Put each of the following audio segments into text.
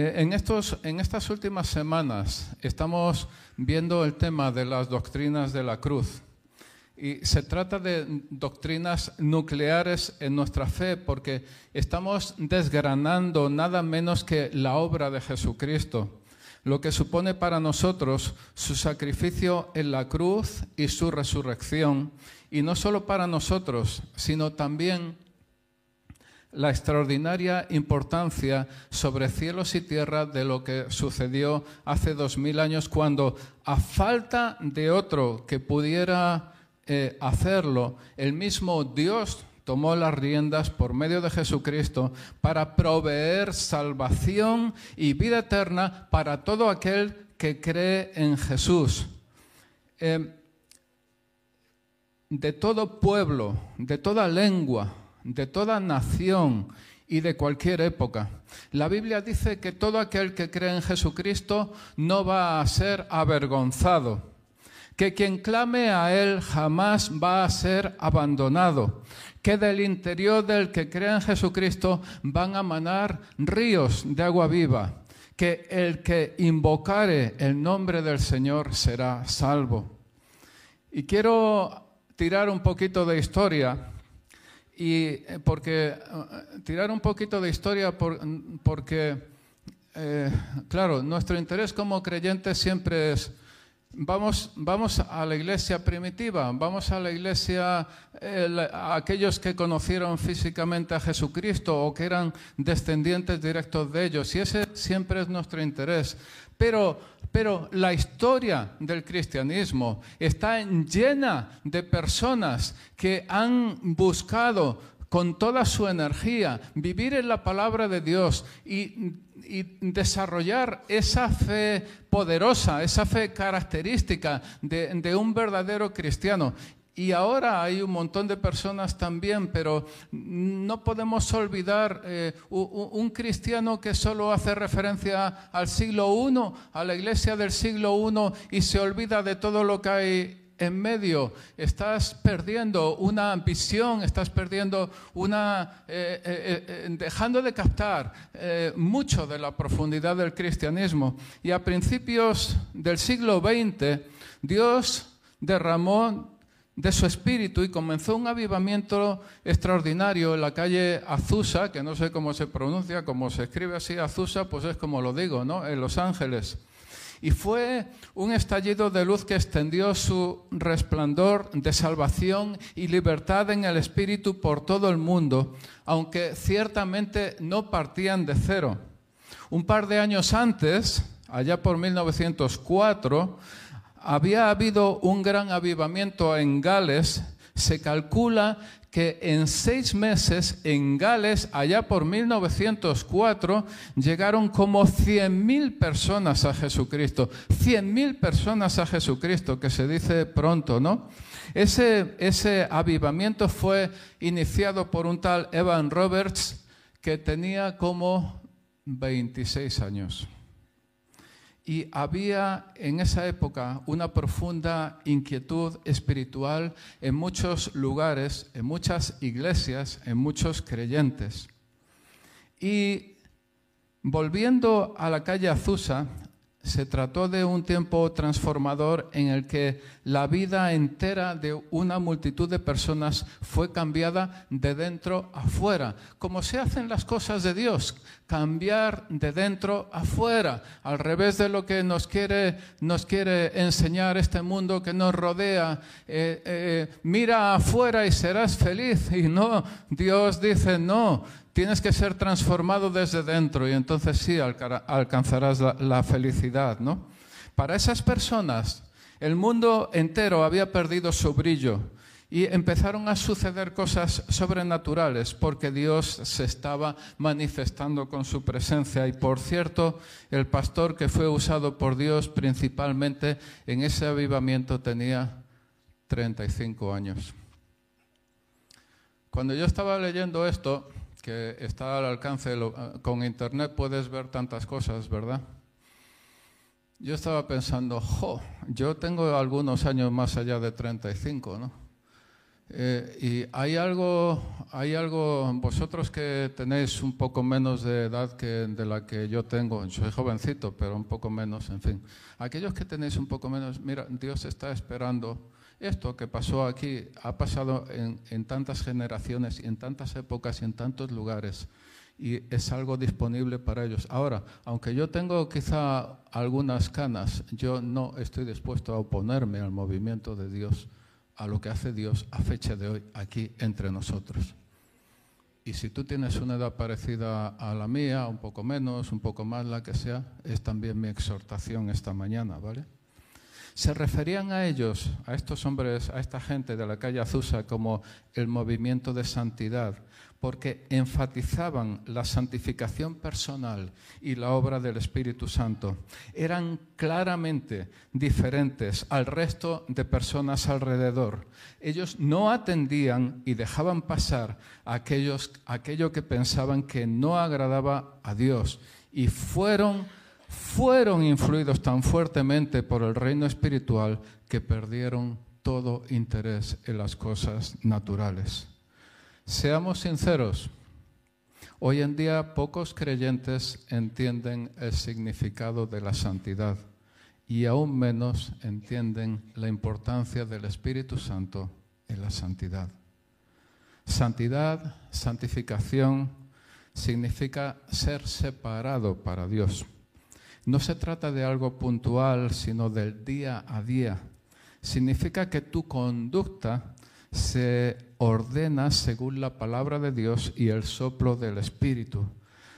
Eh, en, estos, en estas últimas semanas estamos viendo el tema de las doctrinas de la cruz. Y se trata de doctrinas nucleares en nuestra fe porque estamos desgranando nada menos que la obra de Jesucristo, lo que supone para nosotros su sacrificio en la cruz y su resurrección, y no solo para nosotros, sino también la extraordinaria importancia sobre cielos y tierra de lo que sucedió hace dos mil años cuando, a falta de otro que pudiera eh, hacerlo, el mismo Dios tomó las riendas por medio de Jesucristo para proveer salvación y vida eterna para todo aquel que cree en Jesús. Eh, de todo pueblo, de toda lengua, de toda nación y de cualquier época. La Biblia dice que todo aquel que cree en Jesucristo no va a ser avergonzado, que quien clame a Él jamás va a ser abandonado, que del interior del que cree en Jesucristo van a manar ríos de agua viva, que el que invocare el nombre del Señor será salvo. Y quiero tirar un poquito de historia y eh, porque eh, tirar un poquito de historia porque, eh, claro, nuestro interés como creyentes siempre es, vamos, vamos a la iglesia primitiva, vamos a la iglesia, a aquellos que conocieron físicamente a Jesucristo o que eran descendientes directos de ellos, y ese siempre es nuestro interés. Pero, pero la historia del cristianismo está llena de personas que han buscado con toda su energía vivir en la palabra de Dios y, desarrollar esa fe poderosa, esa fe característica de, un verdadero cristiano. Y ahora hay un montón de personas también, pero no podemos olvidar eh, un cristiano que solo hace referencia al siglo I, a la iglesia del siglo I, y se olvida de todo lo que hay en medio. Estás perdiendo una visión, estás perdiendo una. Eh, eh, dejando de captar mucho de la profundidad del cristianismo. Y a principios del siglo XX, Dios derramó de su espíritu y comenzó un avivamiento extraordinario en la calle Azusa, que no sé cómo se pronuncia, cómo se escribe así Azusa, pues es como lo digo, ¿no? En Los Ángeles. Y fue un estallido de luz que extendió su resplandor de salvación y libertad en el espíritu por todo el mundo, aunque ciertamente no partían de cero. Un par de años antes, allá por 1904, había habido un gran avivamiento en Gales. Se calcula que en seis meses en Gales, allá por 1904, llegaron como 100.000 personas a Jesucristo. 100.000 personas a Jesucristo, que se dice pronto, ¿no? Ese, ese avivamiento fue iniciado por un tal Evan Roberts que tenía como 26 años. Y había en esa época una profunda inquietud espiritual en muchos lugares, en muchas iglesias, en muchos creyentes. Y volviendo a la calle Azusa, se trató de un tiempo transformador en el que la vida entera de una multitud de personas fue cambiada de dentro a fuera, como se hacen las cosas de Dios, cambiar de dentro a fuera, al revés de lo que nos quiere, nos quiere enseñar este mundo que nos rodea. Eh, eh, mira afuera y serás feliz. Y no, Dios dice, no, tienes que ser transformado desde dentro y entonces sí alcanzarás la, felicidad, ¿no? Para esas personas, el mundo entero había perdido su brillo y empezaron a suceder cosas sobrenaturales porque Dios se estaba manifestando con su presencia. Y por cierto, el pastor que fue usado por Dios principalmente en ese avivamiento tenía 35 años. Cuando yo estaba leyendo esto, que está al alcance, ah, con internet puedes ver tantas cosas, ¿verdad? Yo estaba pensando, jo, yo tengo algunos años más allá de 35, ¿no? Eh, y hay algo, hay algo, vosotros que tenéis un poco menos de edad que de la que yo tengo, soy jovencito, pero un poco menos, en fin. Aquellos que tenéis un poco menos, mira, Dios está esperando. Esto que pasó aquí ha pasado en, tantas generaciones en tantas épocas en tantos lugares y es algo disponible para ellos. Ahora, aunque yo tengo quizá algunas canas, yo no estoy dispuesto a oponerme al movimiento de Dios a lo que hace Dios a fecha de hoy aquí entre nosotros. Y si tú tienes una edad parecida a la mía, un poco menos, un poco más, la que sea, es también mi exhortación esta mañana, ¿vale? Se referían a ellos, a estos hombres, a esta gente de la calle Azusa, como el movimiento de santidad, porque enfatizaban la santificación personal y la obra del Espíritu Santo. Eran claramente diferentes al resto de personas alrededor. Ellos no atendían y dejaban pasar aquellos, aquello que pensaban que no agradaba a Dios y fueron, fueron influidos tan fuertemente por el reino espiritual que perdieron todo interés en las cosas naturales. Seamos sinceros, hoy en día pocos creyentes entienden el significado de la santidad y aún menos entienden la importancia del Espíritu Santo en la santidad. Santidad, santificación, significa ser separado para Dios. No se trata de algo puntual, sino del día a día. Significa que tu conducta se ordena según la palabra de Dios y el soplo del Espíritu.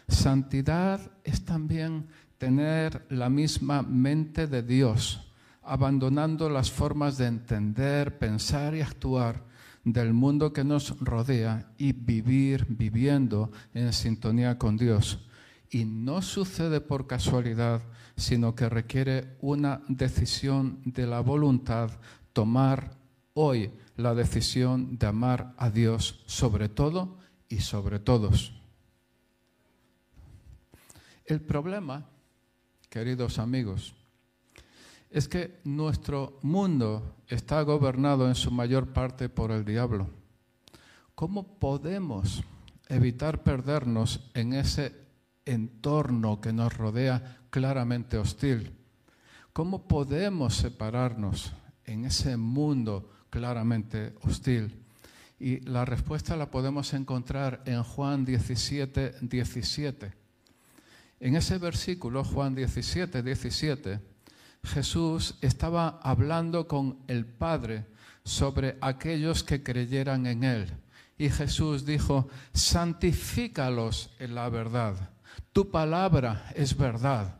Santidad es también tener la misma mente de Dios, abandonando las formas de entender, pensar y actuar del mundo que nos rodea y vivir viviendo en sintonía con Dios. Y no sucede por casualidad, sino que requiere una decisión de la voluntad, tomar hoy la decisión de amar a Dios sobre todo y sobre todos. El problema, queridos amigos, es que nuestro mundo está gobernado en su mayor parte por el diablo. ¿Cómo podemos evitar perdernos en ese entorno que nos rodea claramente hostil? ¿Cómo podemos separarnos en ese mundo claramente hostil. Y la respuesta la podemos encontrar en Juan 17, 17. En ese versículo, Juan 17, 17, Jesús estaba hablando con el Padre sobre aquellos que creyeran en Él. Y Jesús dijo, santifícalos en la verdad. Tu palabra es verdad.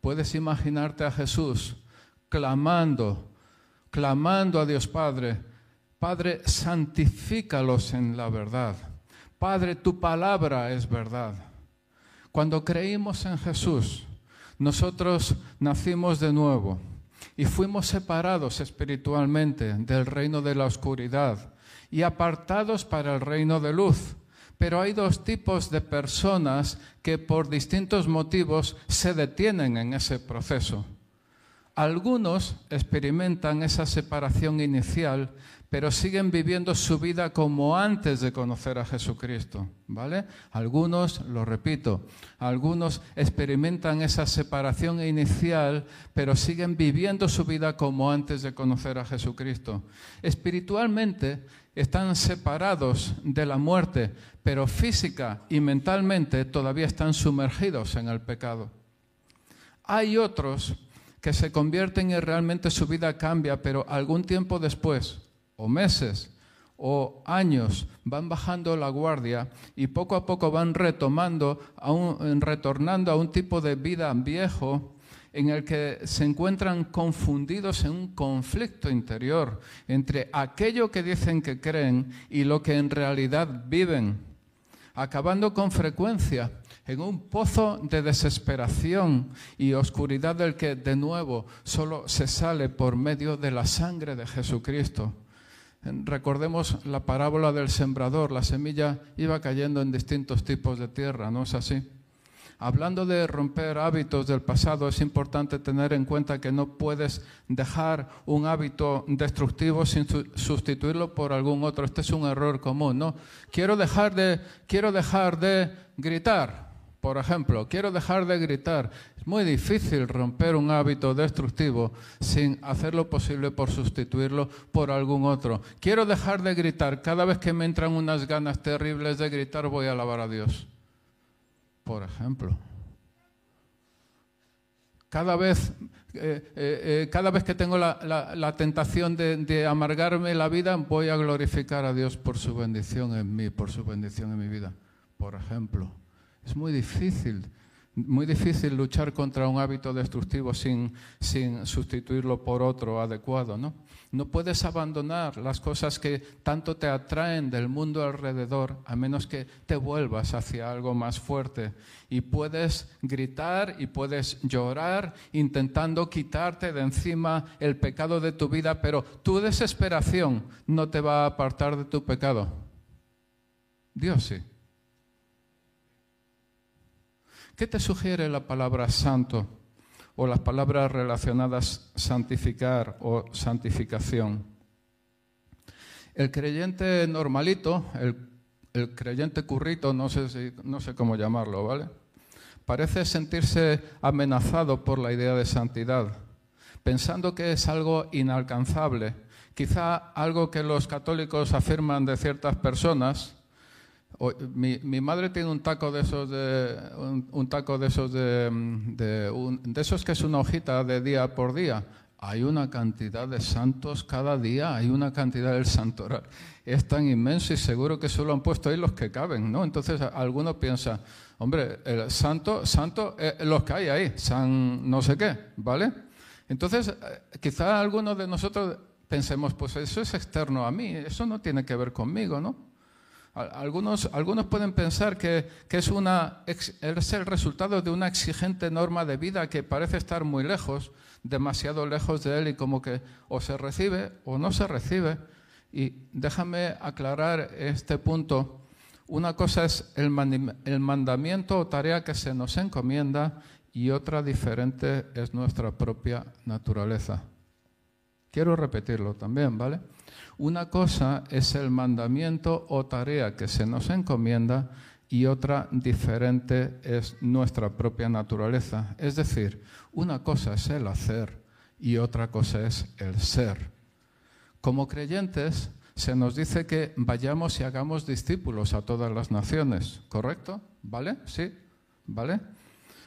Puedes imaginarte a Jesús clamando clamando a Dios Padre, Padre, santifícalos en la verdad. Padre, tu palabra es verdad. Cuando creímos en Jesús, nosotros nacimos de nuevo y fuimos separados espiritualmente del reino de la oscuridad y apartados para el reino de luz. Pero hay dos tipos de personas que por distintos motivos se detienen en ese proceso. Algunos experimentan esa separación inicial, pero siguen viviendo su vida como antes de conocer a Jesucristo, ¿vale? Algunos, lo repito, algunos experimentan esa separación inicial, pero siguen viviendo su vida como antes de conocer a Jesucristo. Espiritualmente están separados de la muerte, pero física y mentalmente todavía están sumergidos en el pecado. Hay otros que se convierten y realmente su vida cambia, pero algún tiempo después, o meses, o años, van bajando la guardia y poco a poco van retomando, retornando a un tipo de vida viejo en el que se encuentran confundidos en un conflicto interior entre aquello que dicen que creen y lo que en realidad viven, acabando con frecuencia en un pozo de desesperación y oscuridad del que de nuevo solo se sale por medio de la sangre de Jesucristo. Recordemos la parábola del sembrador, la semilla iba cayendo en distintos tipos de tierra, ¿no es así? Hablando de romper hábitos del pasado, es importante tener en cuenta que no puedes dejar un hábito destructivo sin sustituirlo por algún otro. Este es un error común, ¿no? Quiero dejar de, quiero dejar de gritar, por ejemplo, quiero dejar de gritar. Es muy difícil romper un hábito destructivo sin hacer lo posible por sustituirlo por algún otro. Quiero dejar de gritar. Cada vez que me entran unas ganas terribles de gritar, voy a alabar a Dios por ejemplo. Cada vez, eh, eh, eh, cada vez que tengo la, tentación de, de, amargarme la vida, voy a glorificar a Dios por su bendición en mí, por su bendición en mi vida. Por ejemplo, es muy difícil muy difícil luchar contra un hábito destructivo sin, sin, sustituirlo por otro adecuado, ¿no? No puedes abandonar las cosas que tanto te atraen del mundo alrededor a menos que te vuelvas hacia algo más fuerte. Y puedes gritar y puedes llorar intentando quitarte de encima el pecado de tu vida, pero tu desesperación no te va a apartar de tu pecado. Dios sí. ¿Qué te sugiere la palabra santo o las palabras relacionadas santificar o santificación? El creyente normalito, el, creyente currito, no sé, no sé cómo llamarlo, ¿vale? Parece sentirse amenazado por la idea de santidad, pensando que es algo inalcanzable, quizá algo que los católicos afirman de ciertas personas, mi, madre tiene un taco de esos de un, taco de esos de, esos que es una hojita de día por día. Hay una cantidad de santos cada día, hay una cantidad del santoral. Es tan inmenso y seguro que solo han puesto ahí los que caben, ¿no? Entonces alguno piensa, hombre, el santo, santo, eh, los que hay ahí, san no sé qué, ¿vale? Entonces, eh, quizá algunos de nosotros pensemos, pues eso es externo a mí, eso no tiene que ver conmigo, ¿no? Algunos, algunos pueden pensar que, es, una, es el resultado de una exigente norma de vida que parece estar muy lejos, demasiado lejos de él y como que o se recibe o no se recibe. Y déjame aclarar este punto. Una cosa es el, mandamiento o tarea que se nos encomienda y otra diferente es nuestra propia naturaleza. Quiero repetirlo también, ¿vale? Una cosa es el mandamiento o tarea que se nos encomienda y otra diferente es nuestra propia naturaleza. Es decir, una cosa es el hacer y otra cosa es el ser. Como creyentes, se nos dice que vayamos y hagamos discípulos a todas las naciones, ¿correcto? ¿Vale? ¿Sí? ¿Vale?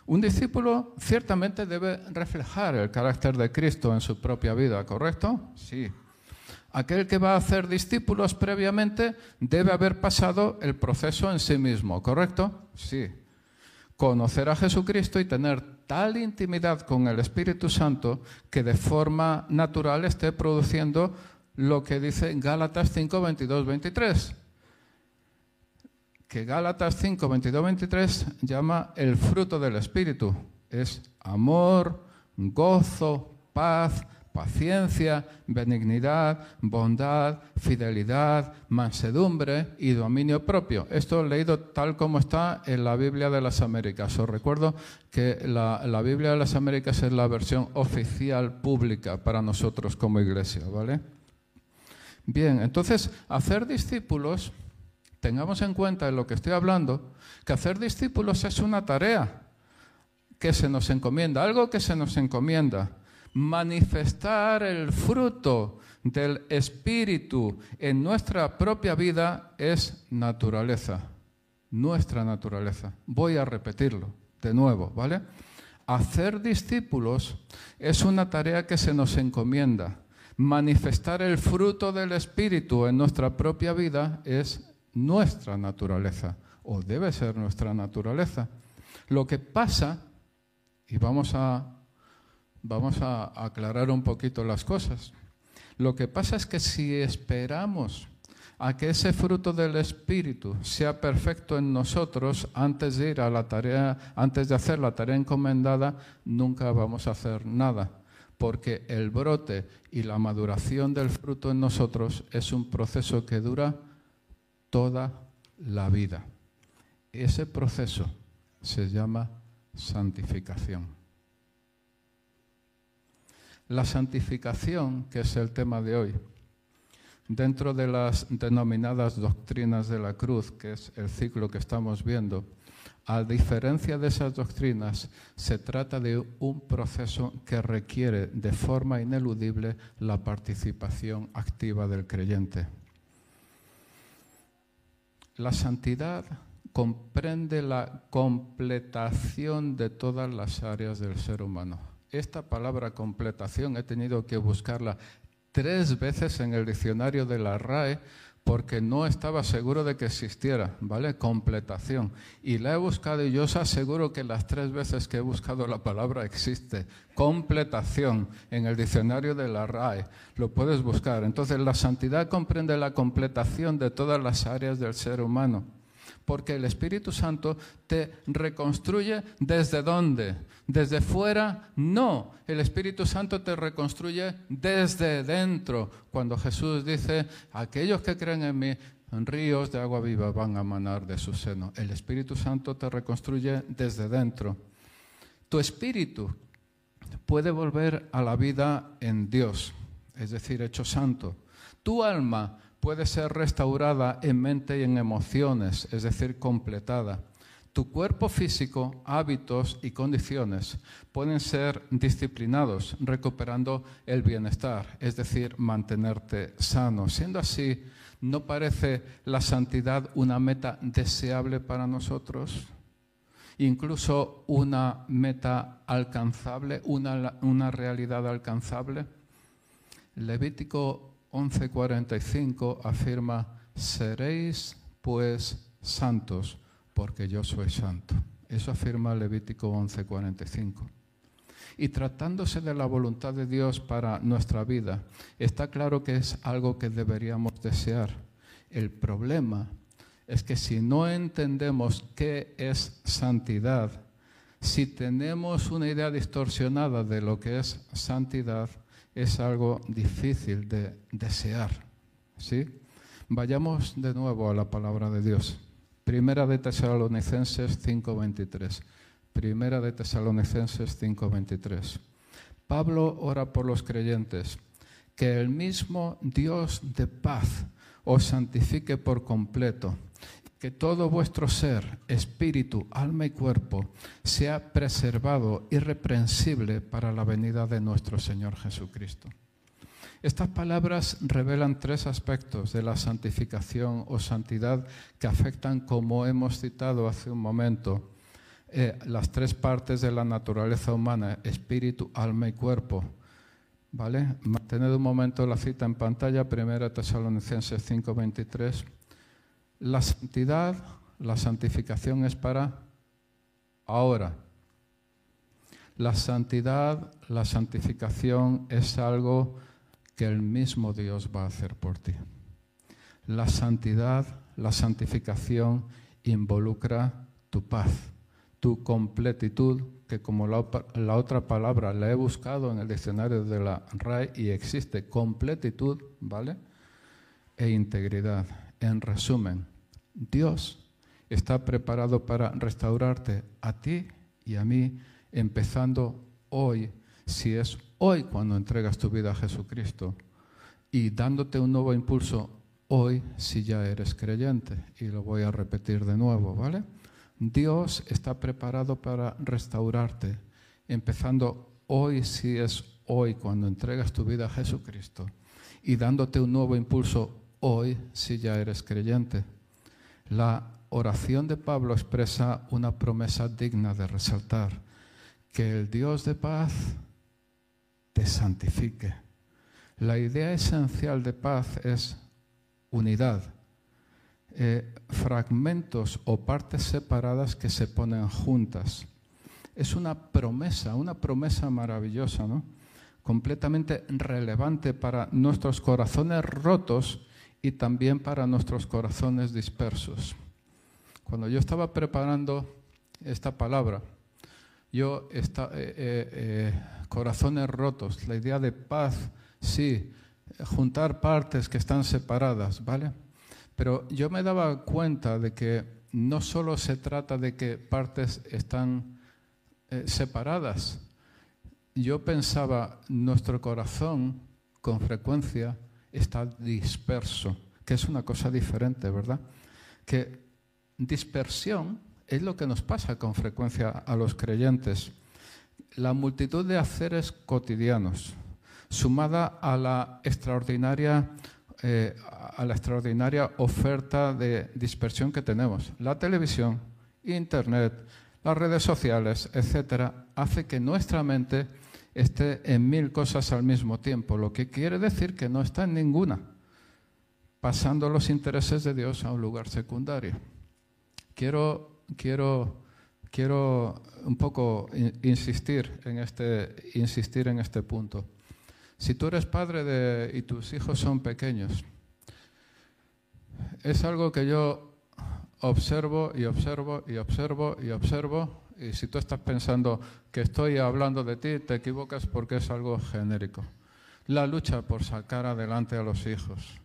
Un discípulo ciertamente debe reflejar el carácter de Cristo en su propia vida, ¿correcto? Sí, Aquel que va a hacer discípulos previamente debe haber pasado el proceso en sí mismo, ¿correcto? Sí. Conocer a Jesucristo y tener tal intimidad con el Espíritu Santo que de forma natural esté produciendo lo que dice Gálatas 5, 22, 23. Que Gálatas 5, 22, 23 llama el fruto del Espíritu. Es amor, gozo, paz, paciencia, benignidad, bondad, fidelidad, mansedumbre y dominio propio. Esto leído tal como está en la Biblia de las Américas. Os recuerdo que la, la Biblia de las Américas es la versión oficial pública para nosotros como iglesia, ¿vale? Bien, entonces, hacer discípulos, tengamos en cuenta en lo que estoy hablando, que hacer discípulos es una tarea que se nos encomienda, algo que se nos encomienda manifestar el fruto del Espíritu en nuestra propia vida es naturaleza, nuestra naturaleza. Voy a repetirlo de nuevo, ¿vale? Hacer discípulos es una tarea que se nos encomienda. Manifestar el fruto del Espíritu en nuestra propia vida es nuestra naturaleza, o debe ser nuestra naturaleza. Lo que pasa, y vamos a vamos a aclarar un poquito las cosas. Lo que pasa es que si esperamos a que ese fruto del Espíritu sea perfecto en nosotros antes de ir a la tarea, antes de hacer la tarea encomendada, nunca vamos a hacer nada, porque el brote y la maduración del fruto en nosotros es un proceso que dura toda la vida. Ese proceso se llama santificación. La santificación, que es el tema de hoy, dentro de las denominadas doctrinas de la cruz, que es el ciclo que estamos viendo, a diferencia de esas doctrinas, se trata de un proceso que requiere de forma ineludible la participación activa del creyente. La santidad comprende la completación de todas las áreas del ser humano. Esta palabra completación he tenido que buscarla tres veces en el diccionario de la RAE porque no estaba seguro de que existiera, ¿vale? Completación. Y la he buscado y yo os aseguro que las tres veces que he buscado la palabra existe. Completación en el diccionario de la RAE. Lo puedes buscar. Entonces, la santidad comprende la completación de todas las áreas del ser humano porque el Espíritu Santo te reconstruye desde dónde? Desde fuera, no. El Espíritu Santo te reconstruye desde dentro. Cuando Jesús dice, aquellos que creen en mí, ríos de agua viva van a manar de su seno. El Espíritu Santo te reconstruye desde dentro. Tu espíritu puede volver a la vida en Dios, es decir, hecho santo. Tu alma puede ser restaurada en mente y en emociones, es decir, completada. Tu cuerpo físico, hábitos y condiciones pueden ser disciplinados, recuperando el bienestar, es decir, mantenerte sano. Siendo así, ¿no parece la santidad una meta deseable para nosotros? Incluso una meta alcanzable, una, una realidad alcanzable. Levítico 11:45 afirma, seréis pues santos porque yo soy santo. Eso afirma Levítico 11:45. Y tratándose de la voluntad de Dios para nuestra vida, está claro que es algo que deberíamos desear. El problema es que si no entendemos qué es santidad, si tenemos una idea distorsionada de lo que es santidad, es algo difícil de desear. ¿sí? Vayamos de nuevo a la palabra de Dios. Primera de Tesalonicenses 5:23. Primera de Tesalonicenses 5:23. Pablo ora por los creyentes, que el mismo Dios de paz os santifique por completo que todo vuestro ser, espíritu, alma y cuerpo sea preservado irreprensible para la venida de nuestro Señor Jesucristo. Estas palabras revelan tres aspectos de la santificación o santidad que afectan, como hemos citado hace un momento, eh, las tres partes de la naturaleza humana, espíritu, alma y cuerpo. ¿Vale? Mantened un momento la cita en pantalla, 1 Tesalonicenses 5:23. La santidad, la santificación es para ahora. La santidad, la santificación es algo que el mismo Dios va a hacer por ti. La santidad, la santificación involucra tu paz, tu completitud, que como la, otra palabra la he buscado en el diccionario de la RAI y existe completitud, ¿vale? E integridad. En resumen, Dios está preparado para restaurarte a ti y a mí, empezando hoy, si es hoy cuando entregas tu vida a Jesucristo, y dándote un nuevo impulso hoy si ya eres creyente. Y lo voy a repetir de nuevo, ¿vale? Dios está preparado para restaurarte, empezando hoy si es hoy cuando entregas tu vida a Jesucristo, y dándote un nuevo impulso hoy si ya eres creyente. La oración de Pablo expresa una promesa digna de resaltar, que el Dios de paz te santifique. La idea esencial de paz es unidad, eh, fragmentos o partes separadas que se ponen juntas. Es una promesa, una promesa maravillosa, ¿no? completamente relevante para nuestros corazones rotos y también para nuestros corazones dispersos. Cuando yo estaba preparando esta palabra, yo eh, eh, eh, corazones rotos, la idea de paz, sí, juntar partes que están separadas, ¿vale? Pero yo me daba cuenta de que no solo se trata de que partes están separadas. Yo pensaba, nuestro corazón con frecuencia está disperso, que es una cosa diferente, ¿verdad? Que dispersión es lo que nos pasa con frecuencia a los creyentes. La multitud de haceres cotidianos, sumada a la extraordinaria, eh, a la extraordinaria oferta de dispersión que tenemos. La televisión, Internet, las redes sociales, etcétera, hace que nuestra mente esté en mil cosas al mismo tiempo, lo que quiere decir que no está en ninguna, pasando los intereses de Dios a un lugar secundario. Quiero, quiero, quiero un poco insistir en este, insistir en este punto. Si tú eres padre de, y tus hijos son pequeños, es algo que yo observo y observo y observo y observo. Y si tú estás pensando que estoy hablando de ti, te equivocas porque es algo genérico. La lucha por sacar adelante a los hijos,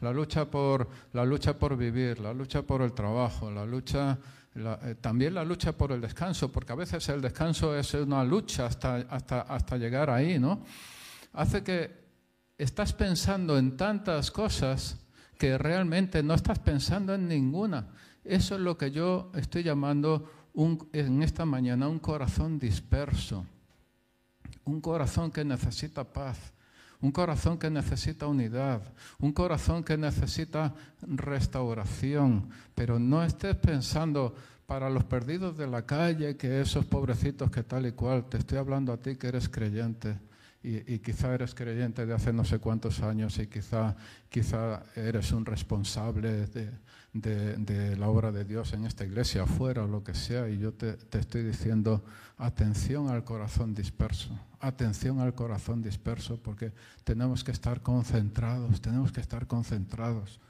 la lucha por, la lucha por vivir, la lucha por el trabajo, la lucha, eh, también la lucha por el descanso, porque a veces el descanso es una lucha hasta, hasta, hasta llegar ahí, ¿no? Hace que estás pensando en tantas cosas que realmente no estás pensando en ninguna. Eso es lo que yo estoy llamando en esta mañana un corazón disperso, un corazón que necesita paz, un corazón que necesita unidad, un corazón que necesita restauración, pero no estés pensando para los perdidos de la calle, que esos pobrecitos que tal y cual, te estoy hablando a ti que eres creyente. Y, quizá eres creyente de hace no sé cuántos años y quizá, quizá eres un responsable de, de, la obra de Dios en esta iglesia, afuera o lo que sea, y yo te, te estoy diciendo, atención al corazón disperso, atención al corazón disperso, porque tenemos que estar concentrados, tenemos que estar concentrados.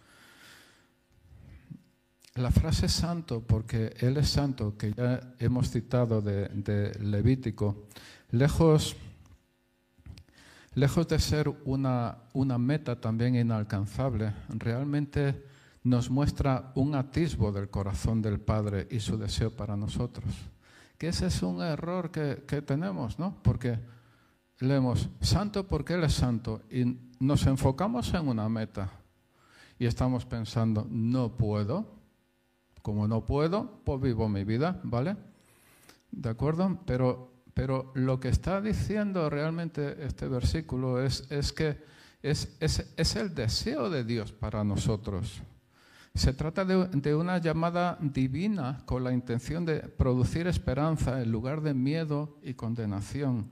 La frase santo, porque Él es santo, que ya hemos citado de, de Levítico, lejos, lejos de ser una, una meta también inalcanzable, realmente nos muestra un atisbo del corazón del Padre y su deseo para nosotros. Que ese es un error que, tenemos, ¿no? Porque leemos, santo porque Él es santo, y nos enfocamos en una meta y estamos pensando, no puedo, como no puedo, pues vivo mi vida, ¿vale? ¿De acuerdo? Pero, pero lo que está diciendo realmente este versículo es, es que es, es, es el deseo de Dios para nosotros. Se trata de, una llamada divina con la intención de producir esperanza en lugar de miedo y condenación.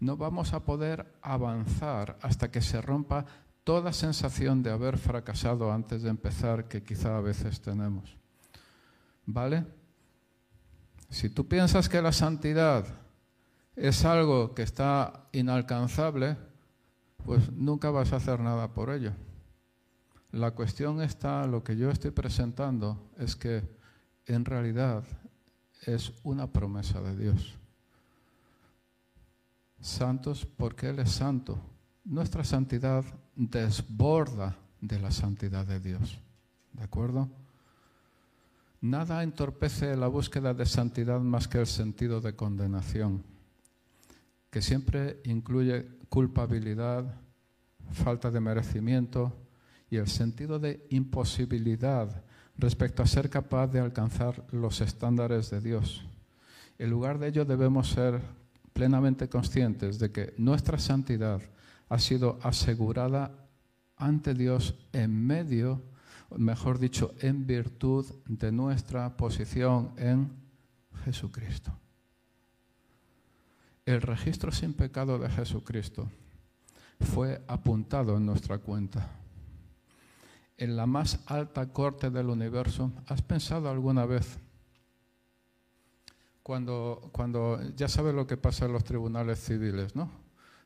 No vamos a poder avanzar hasta que se rompa toda sensación de haber fracasado antes de empezar que quizá a veces tenemos. ¿Vale? Si tú piensas que la santidad es algo que está inalcanzable, pues nunca vas a hacer nada por ello. La cuestión está, lo que yo estoy presentando es que en realidad es una promesa de Dios. Santos porque Él es santo. Nuestra santidad desborda de la santidad de Dios. ¿De acuerdo? Nada entorpece la búsqueda de santidad más que el sentido de condenación, que siempre incluye culpabilidad, falta de merecimiento, y el sentido de imposibilidad respecto a ser capaz de alcanzar los estándares de Dios. En lugar de ello debemos ser plenamente conscientes de que nuestra santidad ha sido asegurada ante Dios en medio, mejor dicho, en virtud de nuestra posición en Jesucristo. El registro sin pecado de Jesucristo fue apuntado en nuestra cuenta en la más alta corte del universo, ¿has pensado alguna vez cuando, cuando ya sabes lo que pasa en los tribunales civiles, ¿no?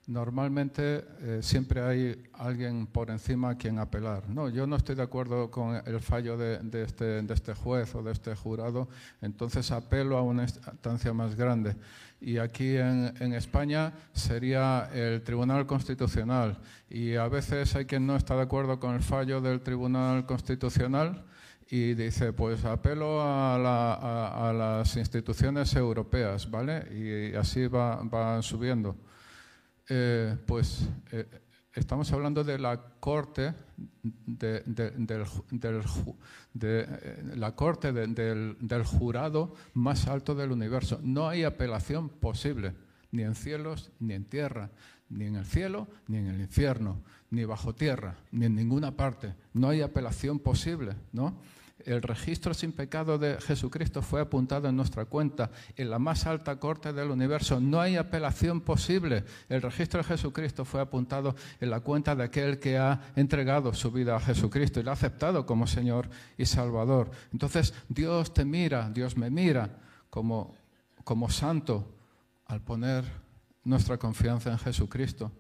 Normalmente eh, siempre hay alguien por encima a quien apelar. No, yo no estoy de acuerdo con el fallo de, este, de este juez o de este jurado, entonces apelo a una instancia más grande. Y aquí en, España sería el Tribunal Constitucional. Y a veces hay quien no está de acuerdo con el fallo del Tribunal Constitucional y dice, pues apelo a, las instituciones europeas, ¿vale? Y así va, va subiendo. Eh, pues eh, estamos hablando de la corte de, del, eh, la corte del, del jurado más alto del universo. No hay apelación posible, ni en cielos ni en tierra, ni en el cielo ni en el infierno, ni bajo tierra, ni en ninguna parte. No hay apelación posible, ¿no? El registro sin pecado de Jesucristo fue apuntado en nuestra cuenta, en la más alta corte del universo. No hay apelación posible. El registro de Jesucristo fue apuntado en la cuenta de aquel que ha entregado su vida a Jesucristo y lo ha aceptado como Señor y Salvador. Entonces Dios te mira, Dios me mira como, como santo al poner nuestra confianza en Jesucristo.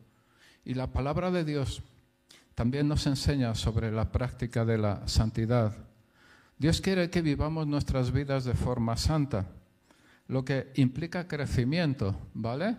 Y la palabra de Dios también nos enseña sobre la práctica de la santidad. Dios quiere que vivamos nuestras vidas de forma santa, lo que implica crecimiento, ¿vale?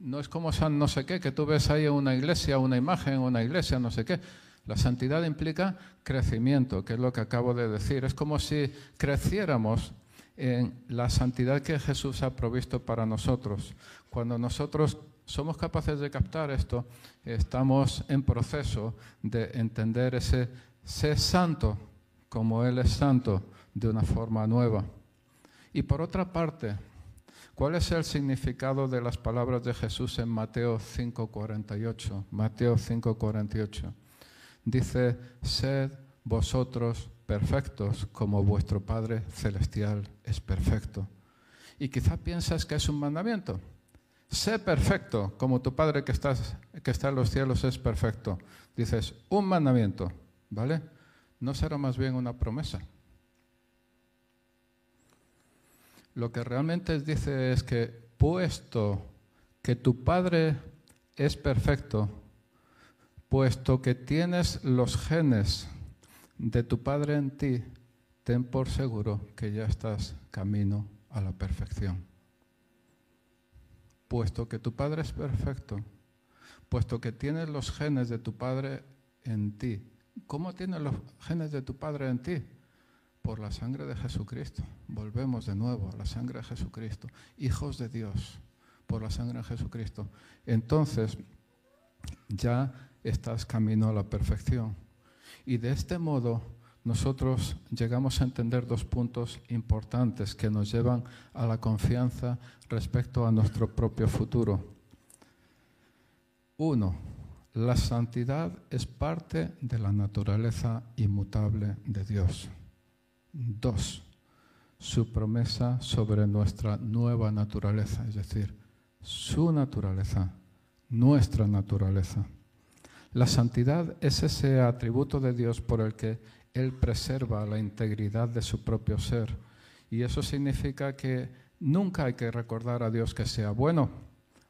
No es como San no sé qué, que tú ves ahí una iglesia, una imagen, una iglesia, no sé qué. La santidad implica crecimiento, que es lo que acabo de decir. Es como si creciéramos en la santidad que Jesús ha provisto para nosotros. Cuando nosotros somos capaces de captar esto, estamos en proceso de entender ese ser santo como Él es santo de una forma nueva. Y por otra parte, ¿cuál es el significado de las palabras de Jesús en Mateo 5:48? Mateo 5:48. Dice, sed vosotros perfectos como vuestro Padre Celestial es perfecto. Y quizá piensas que es un mandamiento. Sé perfecto como tu Padre que, estás, que está en los cielos es perfecto. Dices, un mandamiento, ¿vale? ¿No será más bien una promesa? Lo que realmente dice es que puesto que tu Padre es perfecto, puesto que tienes los genes de tu Padre en ti, ten por seguro que ya estás camino a la perfección. Puesto que tu Padre es perfecto, puesto que tienes los genes de tu Padre en ti, ¿Cómo tienes los genes de tu Padre en ti? Por la sangre de Jesucristo. Volvemos de nuevo a la sangre de Jesucristo. Hijos de Dios, por la sangre de Jesucristo. Entonces, ya estás camino a la perfección. Y de este modo, nosotros llegamos a entender dos puntos importantes que nos llevan a la confianza respecto a nuestro propio futuro. Uno, la santidad es parte de la naturaleza inmutable de Dios. Dos, su promesa sobre nuestra nueva naturaleza, es decir, su naturaleza, nuestra naturaleza. La santidad es ese atributo de Dios por el que Él preserva la integridad de su propio ser. Y eso significa que nunca hay que recordar a Dios que sea bueno,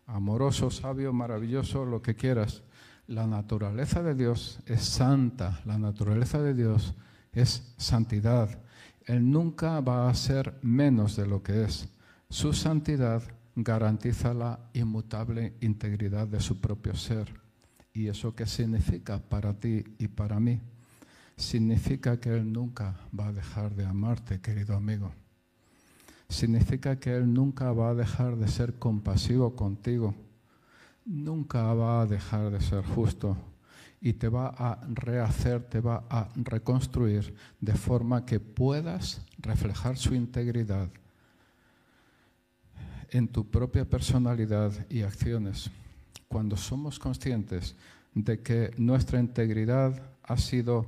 amoroso, sabio, maravilloso, lo que quieras la naturaleza de Dios es santa, la naturaleza de Dios es santidad. Él nunca va a ser menos de lo que es. Su santidad garantiza la inmutable integridad de su propio ser. ¿Y eso qué significa para ti y para mí? Significa que Él nunca va a dejar de amarte, querido amigo. Significa que Él nunca va a dejar de ser compasivo contigo nunca va a dejar de ser justo y te va a rehacer, te va a reconstruir de forma que puedas reflejar su integridad en tu propia personalidad y acciones. Cuando somos conscientes de que nuestra integridad ha sido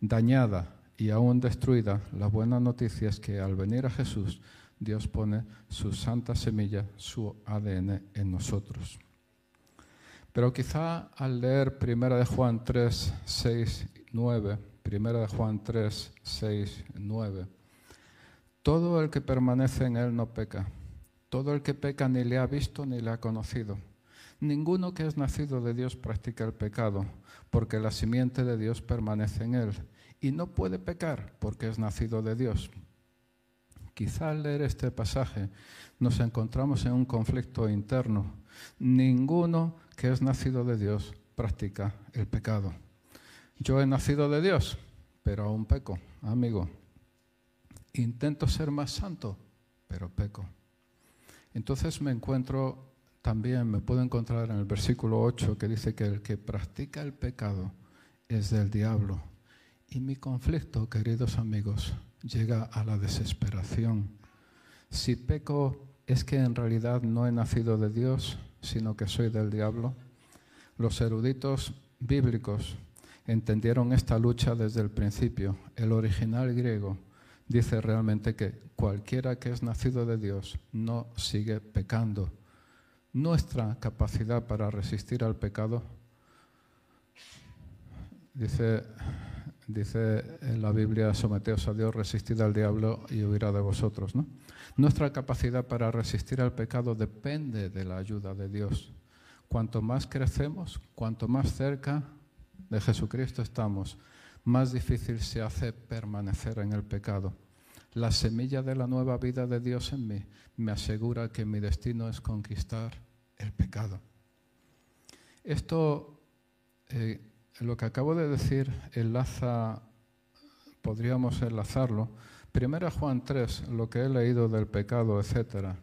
dañada y aún destruida, la buena noticia es que al venir a Jesús, Dios pone su santa semilla, su ADN en nosotros. Pero quizá al leer 1 de Juan 3, 6, 9, 1 de Juan 3, 6, 9, todo el que permanece en él no peca. Todo el que peca ni le ha visto ni le ha conocido. Ninguno que es nacido de Dios practica el pecado, porque la simiente de Dios permanece en él. Y no puede pecar porque es nacido de Dios. Quizá al leer este pasaje nos encontramos en un conflicto interno. Ninguno que es nacido de Dios practica el pecado. Yo he nacido de Dios, pero aún peco, amigo. Intento ser más santo, pero peco. Entonces me encuentro también, me puedo encontrar en el versículo 8 que dice que el que practica el pecado es del diablo. Y mi conflicto, queridos amigos, llega a la desesperación. Si peco es que en realidad no he nacido de Dios, sino que soy del diablo. Los eruditos bíblicos entendieron esta lucha desde el principio. El original griego dice realmente que cualquiera que es nacido de Dios no sigue pecando. Nuestra capacidad para resistir al pecado, dice, dice en la Biblia, someteos a Dios, resistid al diablo y huirá de vosotros. ¿no? Nuestra capacidad para resistir al pecado depende de la ayuda de Dios. Cuanto más crecemos, cuanto más cerca de Jesucristo estamos, más difícil se hace permanecer en el pecado. La semilla de la nueva vida de Dios en mí me asegura que mi destino es conquistar el pecado. Esto, eh, lo que acabo de decir, enlaza, podríamos enlazarlo. Primera Juan 3, lo que he leído del pecado, etcétera.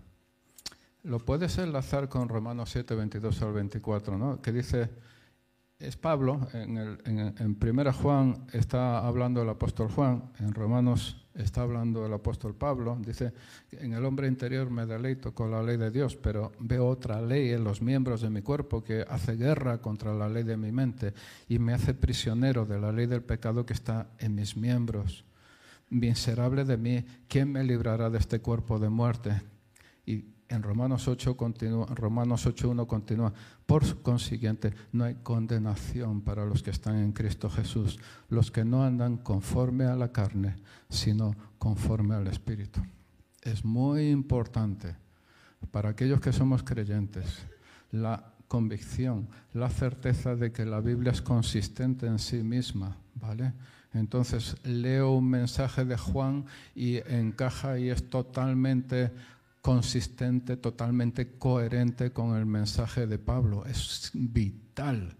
Lo puedes enlazar con Romanos 7, 22 al 24, ¿no? que dice, es Pablo, en, el, en, Primera Juan está hablando el apóstol Juan, en Romanos está hablando el apóstol Pablo, dice, en el hombre interior me deleito con la ley de Dios, pero veo otra ley en los miembros de mi cuerpo que hace guerra contra la ley de mi mente y me hace prisionero de la ley del pecado que está en mis miembros. Miserable de mí, ¿quién me librará de este cuerpo de muerte? Y en Romanos 8 continúa, Romanos 8.1 continúa, por consiguiente, no hay condenación para los que están en Cristo Jesús, los que no andan conforme a la carne, sino conforme al Espíritu. Es muy importante para aquellos que somos creyentes la convicción, la certeza de que la Biblia es consistente en sí misma, ¿vale? Entonces leo un mensaje de Juan y encaja y es totalmente consistente, totalmente coherente con el mensaje de Pablo. Es vital,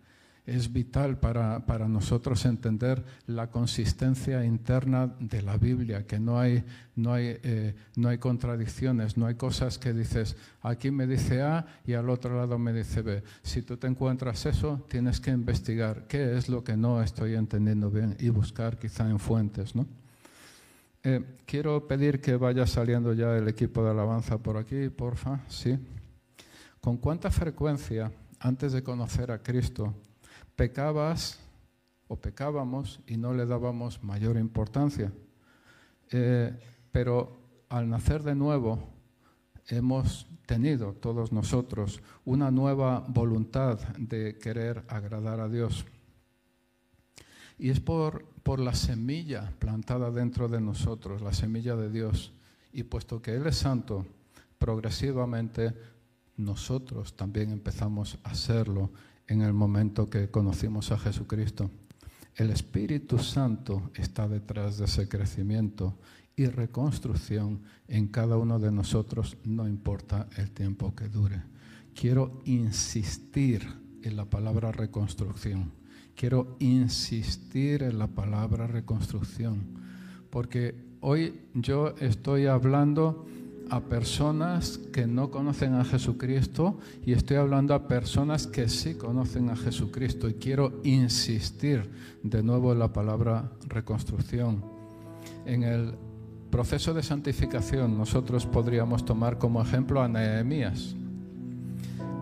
es vital para, para, nosotros entender la consistencia interna de la Biblia, que no hay, no, hay, eh, no hay contradicciones, no hay cosas que dices, aquí me dice A y al otro lado me dice B. Si tú te encuentras eso, tienes que investigar qué es lo que no estoy entendiendo bien y buscar quizá en fuentes, ¿no? Eh, quiero pedir que vaya saliendo ya el equipo de alabanza por aquí, porfa, sí. ¿Con cuánta frecuencia, antes de conocer a Cristo, pecabas o pecábamos y no le dábamos mayor importancia? Eh, pero al nacer de nuevo, hemos tenido todos nosotros una nueva voluntad de querer agradar a Dios. Y es por, por la semilla plantada dentro de nosotros, la semilla de Dios. Y puesto que Él es santo, progresivamente nosotros también empezamos a serlo en el momento que conocimos a Jesucristo. El Espíritu Santo está detrás de ese crecimiento y reconstrucción en cada uno de nosotros, no importa el tiempo que dure. Quiero insistir en la palabra reconstrucción quiero insistir en la palabra reconstrucción, porque hoy yo estoy hablando a personas que no conocen a Jesucristo y estoy hablando a personas que sí conocen a Jesucristo y quiero insistir de nuevo en la palabra reconstrucción. En el proceso de santificación nosotros podríamos tomar como ejemplo a Nehemías.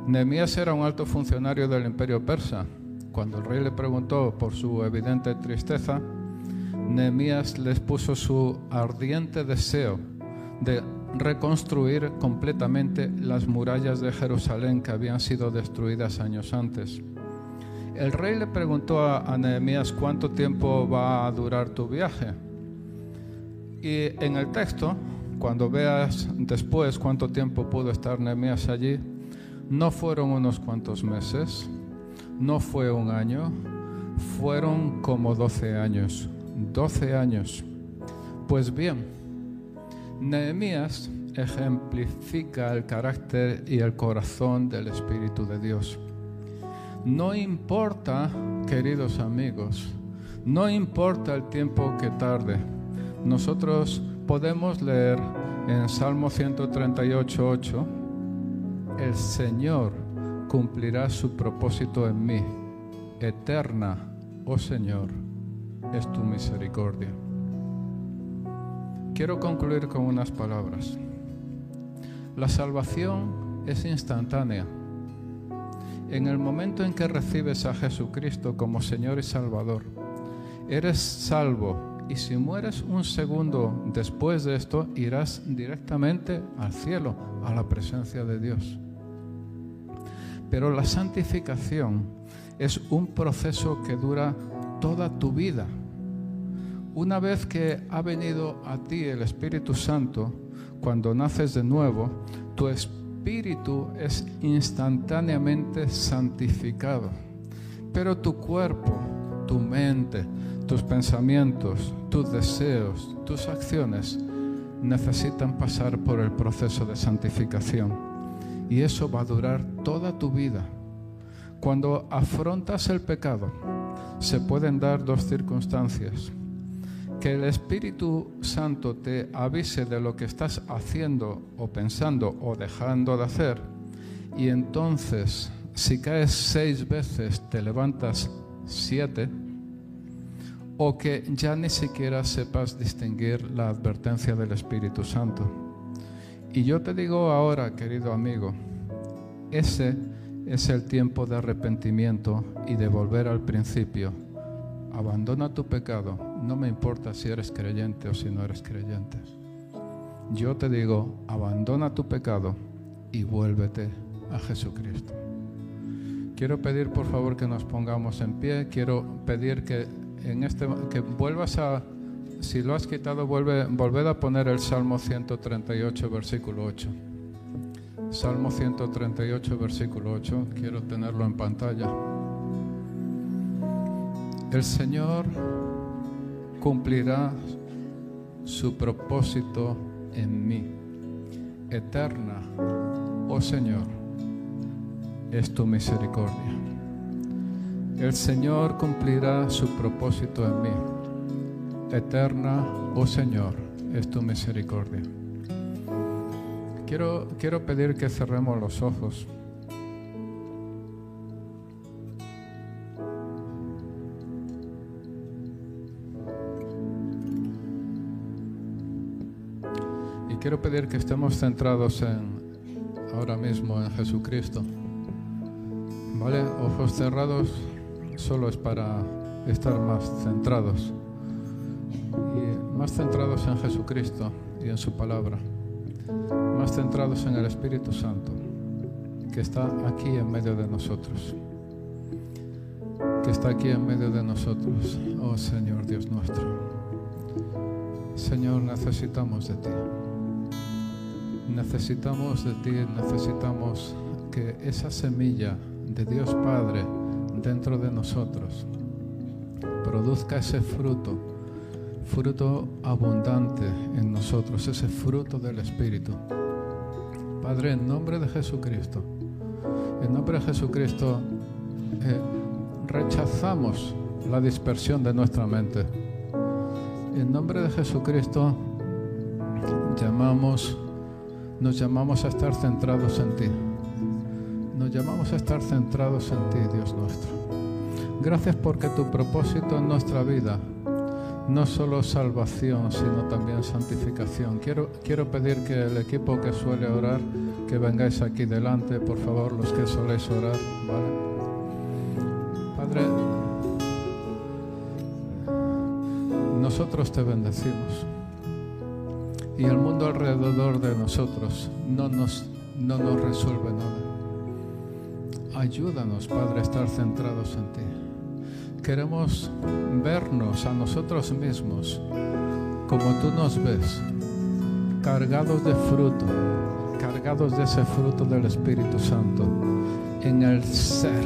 Nehemías era un alto funcionario del imperio persa cuando el rey le preguntó por su evidente tristeza, Nehemías les puso su ardiente deseo de reconstruir completamente las murallas de Jerusalén que habían sido destruidas años antes. El rey le preguntó a, Nehemías cuánto tiempo va a durar tu viaje. Y en el texto, cuando veas después cuánto tiempo pudo estar Nehemías allí, no fueron unos cuantos meses, no fue un año, fueron como 12 años. 12 años. Pues bien, Nehemías ejemplifica el carácter y el corazón del Espíritu de Dios. No importa, queridos amigos, No importa el tiempo que tarde. Nosotros podemos leer en Salmo 138, 8, el Señor cumplirá su propósito en mí. Eterna, oh Señor, es tu misericordia. Quiero concluir con unas palabras. La salvación es instantánea. En el momento en que recibes a Jesucristo como Señor y Salvador, eres salvo y si mueres un segundo después de esto, irás directamente al cielo, a la presencia de Dios. Pero la santificación es un proceso que dura toda tu vida. Una vez que ha venido a ti el Espíritu Santo, cuando naces de nuevo, tu espíritu es instantáneamente santificado. Pero tu cuerpo, tu mente, tus pensamientos, tus deseos, tus acciones necesitan pasar por el proceso de santificación. Y eso va a durar toda tu vida. Cuando afrontas el pecado, se pueden dar dos circunstancias. Que el Espíritu Santo te avise de lo que estás haciendo o pensando o dejando de hacer. Y entonces, si caes seis veces, te levantas siete o que ya ni siquiera sepas distinguir la advertencia del Espíritu Santo. Y yo te digo ahora, querido amigo, ese es el tiempo de arrepentimiento y de volver al principio. Abandona tu pecado, no me importa si eres creyente o si no eres creyente. Yo te digo, abandona tu pecado y vuélvete a Jesucristo. Quiero pedir por favor que nos pongamos en pie, quiero pedir que en este, que vuelvas a, si lo has quitado, vuelve, volved a poner el Salmo 138, versículo 8. Salmo 138, versículo 8, quiero tenerlo en pantalla. El Señor cumplirá su propósito en mí. Eterna, oh Señor, es tu misericordia. El Señor cumplirá su propósito en mí. Eterna, oh Señor, es tu misericordia. Quiero, quiero pedir que cerremos los ojos. Y quiero pedir que estemos centrados en ahora mismo en Jesucristo. ¿Vale? Ojos cerrados solo es para estar más centrados más centrados en Jesucristo y en su palabra, más centrados en el Espíritu Santo que está aquí en medio de nosotros, que está aquí en medio de nosotros, oh Señor Dios nuestro. Señor, necesitamos de ti. Necesitamos de ti, necesitamos que esa semilla de Dios Padre dentro de nosotros produzca ese fruto, fruto abundante en nosotros, ese fruto del Espíritu. Padre, en nombre de Jesucristo, en nombre de Jesucristo, eh, rechazamos la dispersión de nuestra mente. En nombre de Jesucristo, llamamos, nos llamamos a estar centrados en ti nos llamamos a estar centrados en ti, Dios nuestro. Gracias porque tu propósito en nuestra vida no solo salvación, sino también santificación. Quiero, quiero pedir que el equipo que suele orar, que vengáis aquí delante, por favor, los que soléis orar, ¿vale? Padre, nosotros te bendecimos y el mundo alrededor de nosotros no nos, no nos resuelve nada. Ayúdanos, Padre, a estar centrados en ti. Queremos vernos a nosotros mismos como tú nos ves, cargados de fruto, cargados de ese fruto del Espíritu Santo, en el ser,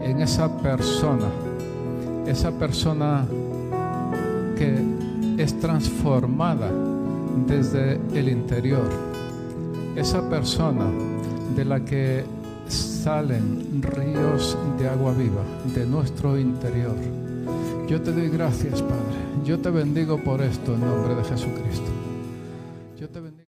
en esa persona, esa persona que es transformada desde el interior, esa persona de la que salen ríos de agua viva de nuestro interior. Yo te doy gracias, Padre. Yo te bendigo por esto en nombre de Jesucristo.